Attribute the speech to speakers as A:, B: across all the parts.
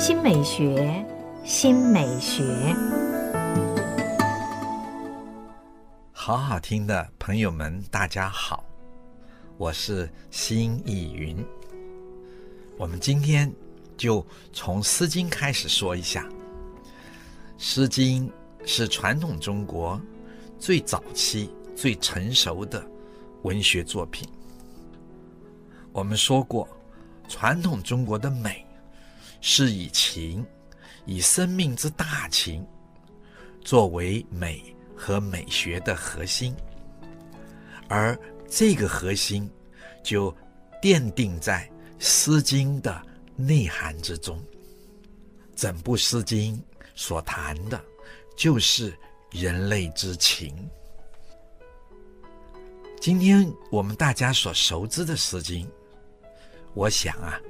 A: 新美学，新美学。
B: 好好听的朋友们，大家好，我是辛逸云。我们今天就从《诗经》开始说一下，《诗经》是传统中国最早期、最成熟的文学作品。我们说过，传统中国的美是以情，以生命之大情作为美和美学的核心，而这个核心就奠定在《诗经》的内涵之中，整部《诗经》所谈的，就是人类之情。今天我们大家所熟知的《诗经》，我想啊，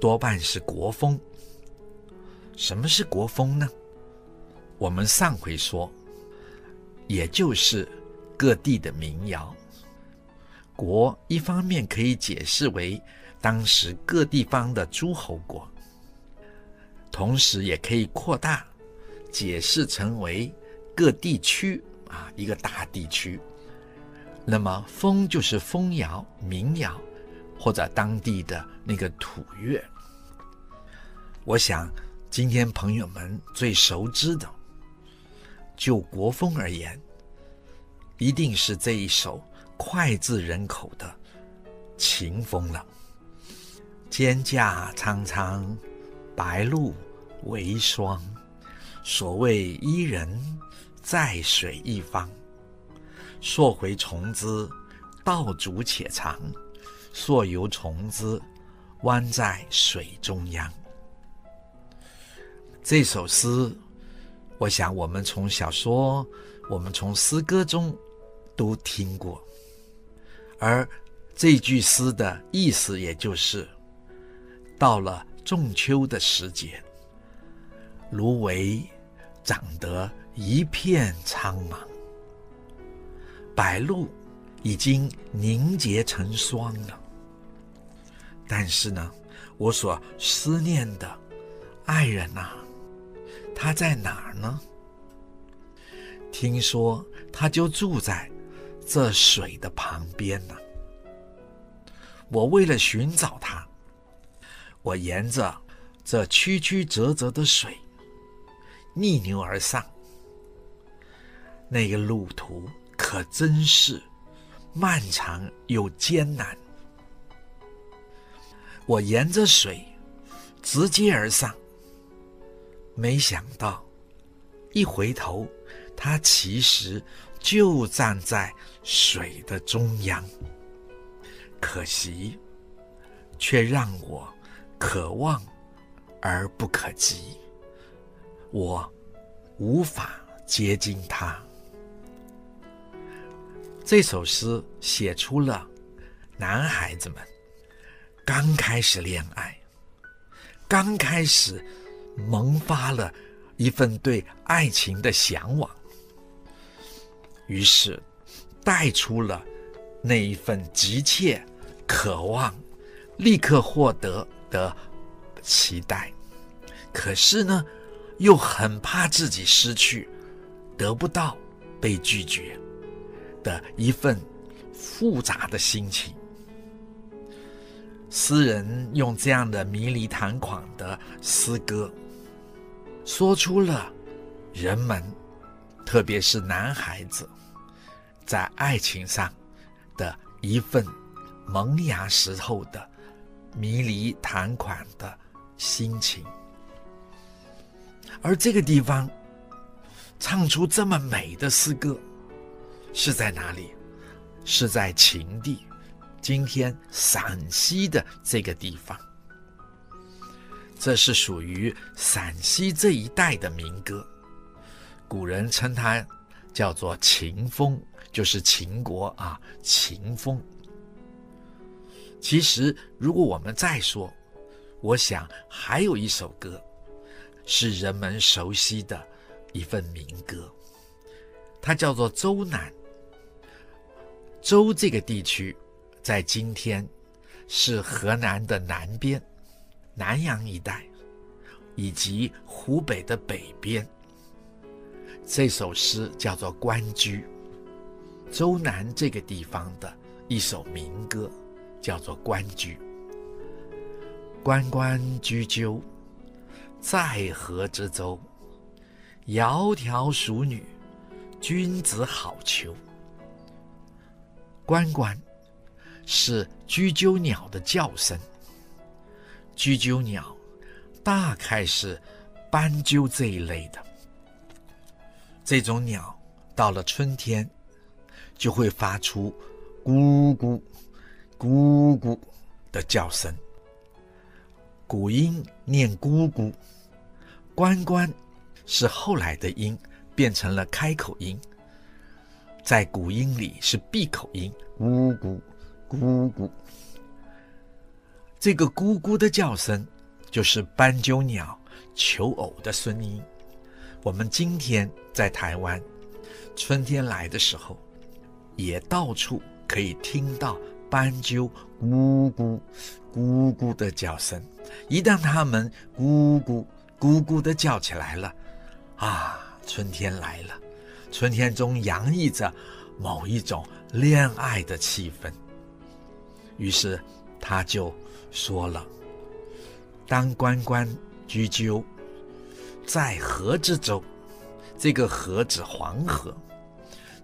B: 多半是国风。什么是国风呢？我们上回说，也就是各地的民谣。国一方面可以解释为当时各地方的诸侯国，同时也可以扩大解释成为各地区啊，一个大地区。那么风就是风谣、民谣，或者当地的那个土乐。我想今天朋友们最熟知的，就国风而言，一定是这一首脍炙人口的秦风了。蒹葭苍苍，白露为霜。所谓伊人，在水一方。溯洄从之，道阻且长；溯游从之，湾在水中央。这首诗，我想我们从小说、我们从诗歌中都听过，而这句诗的意思，也就是。到了仲秋的时节，芦苇长得一片苍茫，白露已经凝结成霜了。但是呢，我所思念的爱人呐、他在哪儿呢？听说他就住在这水的旁边呢。我为了寻找他。我沿着这曲曲折折的水逆流而上，那个路途可真是漫长又艰难。我沿着水直接而上，没想到一回头，他其实就站在水的中央，可惜却让我。可望而不可及，我无法接近他。这首诗写出了男孩子们刚开始恋爱，刚开始萌发了一份对爱情的向往，于是带出了那一份急切渴望，立刻获得。的期待，可是呢，又很怕自己失去，得不到，被拒绝的一份复杂的心情。诗人用这样的迷离谭款的诗歌，说出了人们，特别是男孩子，在爱情上的一份萌芽时候的。迷离谈款的心情，而这个地方唱出这么美的诗歌，是在哪里？是在秦地，今天陕西的这个地方。这是属于陕西这一带的民歌，古人称它叫做秦风，就是秦国啊，秦风。其实，如果我们再说，我想还有一首歌，是人们熟悉的一份民歌，它叫做《周南》。周这个地区，在今天是河南的南边，南阳一带。以及湖北的北边。这首诗叫做《关雎》，周南这个地方的一首民歌，叫做《关雎》。关关雎鸠，在河之洲。窈窕淑女，君子好逑。关关是雎鸠鸟的叫声。雎鸠鸟大概是斑鸠这一类的。这种鸟到了春天，就会发出咕咕咕咕的叫声。古音念咕咕，关关。是后来的音变成了开口音，在古音里是闭口音，咕咕咕咕。这个咕咕的叫声就是斑鸠鸟求偶的声音。我们今天在台湾，春天来的时候，也到处可以听到斑鸠咕咕咕咕的叫声。一旦它们咕咕咕咕的叫起来了。啊，春天来了，春天中洋溢着某一种恋爱的气氛。于是他就说了：“当关关雎鸠，在河之洲。”这个河指黄河，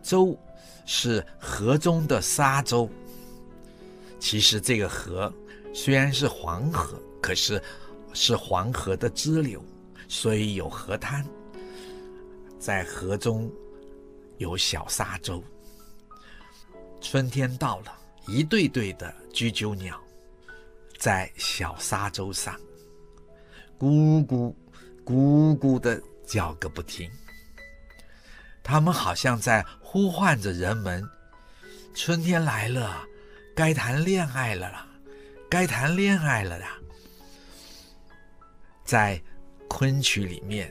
B: 洲是河中的沙洲。其实这个河虽然是黄河，可是是黄河的支流，所以有河滩。在河中有小沙洲。春天到了，一对对的雎鸠鸟在小沙洲上咕咕咕咕的叫个不停。它们好像在呼唤着人们：春天来了，该谈恋爱了啦，该谈恋爱了啦。在昆曲里面，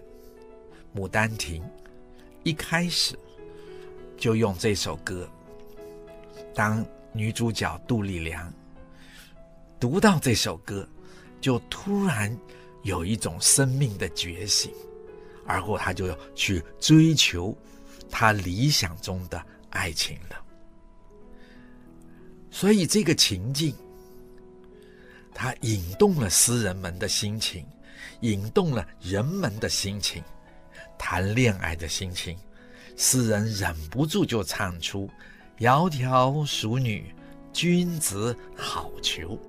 B: 《牡丹亭》。一开始就用这首歌，当女主角杜丽娘读到这首歌，就突然有一种生命的觉醒，而后他就要去追求他理想中的爱情了。所以这个情境，它引动了诗人们的心情，引动了人们的心情。谈恋爱的心情，诗人忍不住就唱出“窈窕淑女，君子好逑”。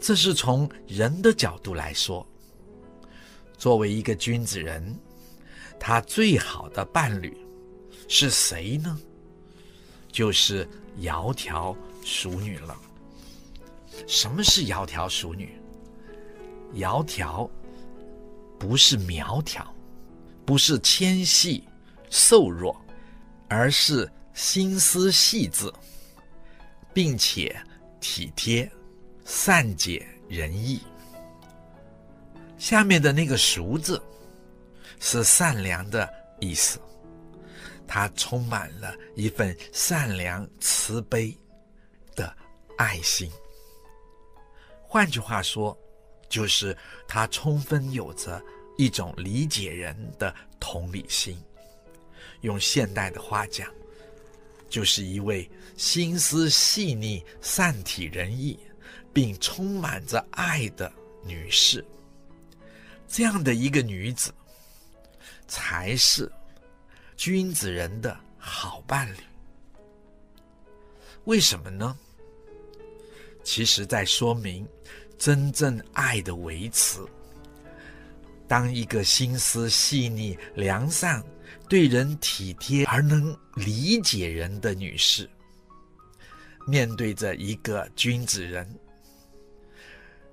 B: 这是从人的角度来说，作为一个君子人，他最好的伴侣是谁呢？就是窈窕淑女了。什么是窈窕淑女？窈窕不是苗条。不是纤细瘦弱，而是心思细致，并且体贴、善解人意。下面的那个“熟”字，是善良的意思，它充满了一份善良、慈悲的爱心。换句话说，就是它充分有着。一种理解人的同理心，用现代的话讲，就是一位心思细腻、善体人意，并充满着爱的女士。这样的一个女子，才是君子人的好伴侣。为什么呢？其实在说明真正爱的维持。当一个心思细腻、良善、对人体贴而能理解人的女士，面对着一个君子人，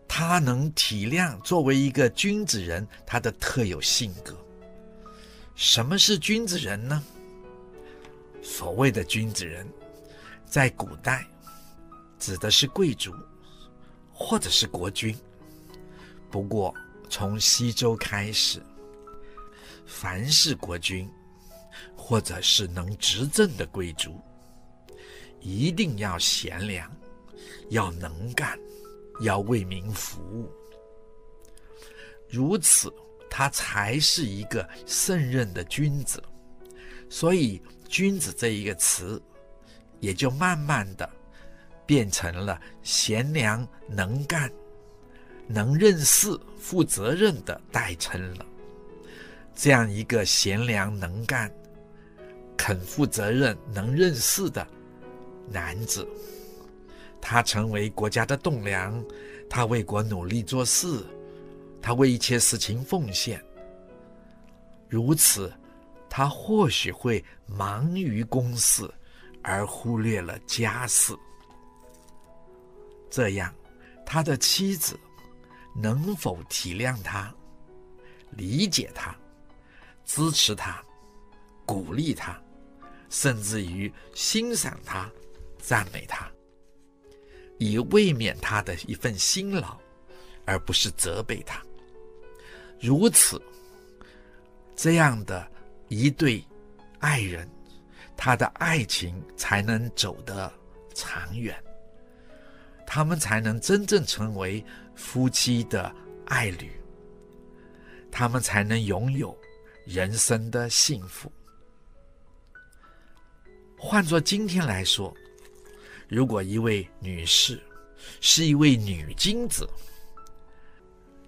B: 他能体谅作为一个君子人他的特有性格。什么是君子人呢？所谓的君子人，在古代指的是贵族或者是国君。不过，从西周开始，凡是国君，或者是能执政的贵族，一定要贤良，要能干，要为民服务。如此，他才是一个胜任的君子。所以“君子”这一个词，也就慢慢的变成了贤良能干、能认事、负责任的代称了。这样一个贤良能干、肯负责任、能认事的男子，他成为国家的栋梁，他为国努力做事。他为一切事情奉献，如此，他或许会忙于公事，而忽略了家事。这样，他的妻子能否体谅他、理解他、支持他、鼓励他，甚至于欣赏他、赞美他，以慰勉他的一份辛劳，而不是责备他？如此，这样的一对爱人，他的爱情才能走得长远，他们才能真正成为夫妻的爱侣，他们才能拥有人生的幸福。换作今天来说，如果一位女士是一位女金子，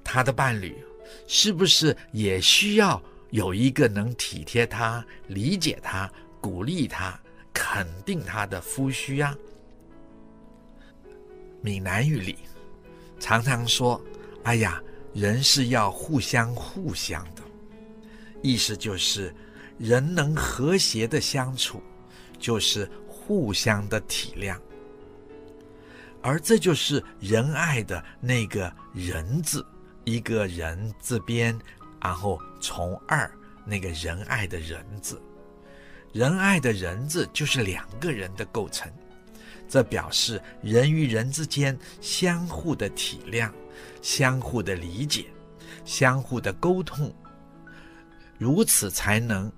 B: 她的伴侣。是不是也需要有一个能体贴她、理解她、鼓励她、肯定她的夫婿啊？闽南语里常常说：“哎呀，人是要互相互相的。”意思就是，人能和谐的相处，就是互相的体谅，而这就是仁爱的那个“仁”字。一个人字边，然后从二那个仁爱的仁字，仁爱的仁字就是两个人的构成，这表示人与人之间相互的体谅、相互的理解、相互的沟通，如此才能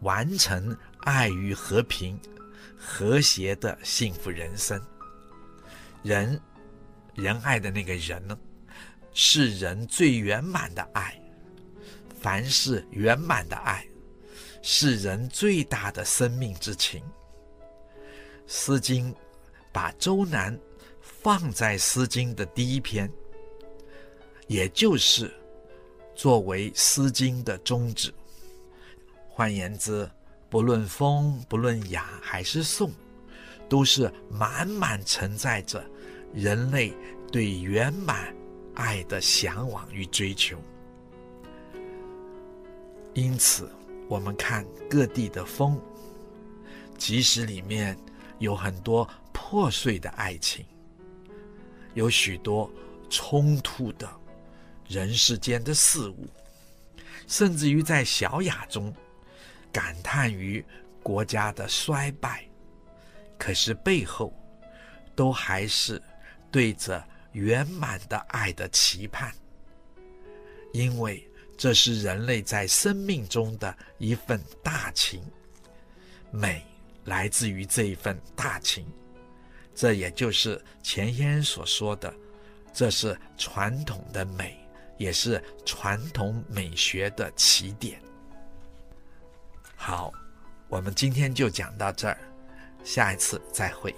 B: 完成爱与和平、和谐的幸福人生。仁，仁爱的那个仁呢？是人最圆满的爱，凡是圆满的爱，是人最大的生命之情。《诗经》把周南放在《诗经》的第一篇，也就是作为《诗经》的宗旨。换言之，不论风，不论雅还是颂，都是满满承载着人类对圆满。爱的向往与追求，因此我们看各地的风，即使里面有很多破碎的爱情，有许多冲突的人世间的事物，甚至于在小雅中感叹于国家的衰败，可是背后都还是对着。圆满的爱的期盼，因为这是人类在生命中的一份大情，美来自于这一份大情，这也就是前言所说的，这是传统的美，也是传统美学的起点。好，我们今天就讲到这儿，下一次再会。